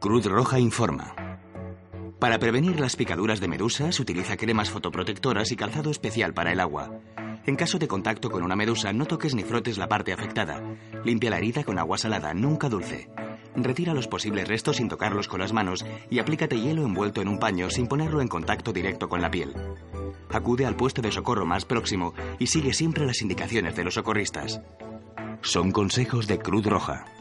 Cruz Roja informa. Para prevenir las picaduras de medusas, utiliza cremas fotoprotectoras y calzado especial para el agua. En caso de contacto con una medusa, no toques ni frotes la parte afectada. Limpia la herida con agua salada, nunca dulce. Retira los posibles restos sin tocarlos con las manos y aplícate hielo envuelto en un paño sin ponerlo en contacto directo con la piel. Acude al puesto de socorro más próximo y sigue siempre las indicaciones de los socorristas. Son consejos de Cruz Roja.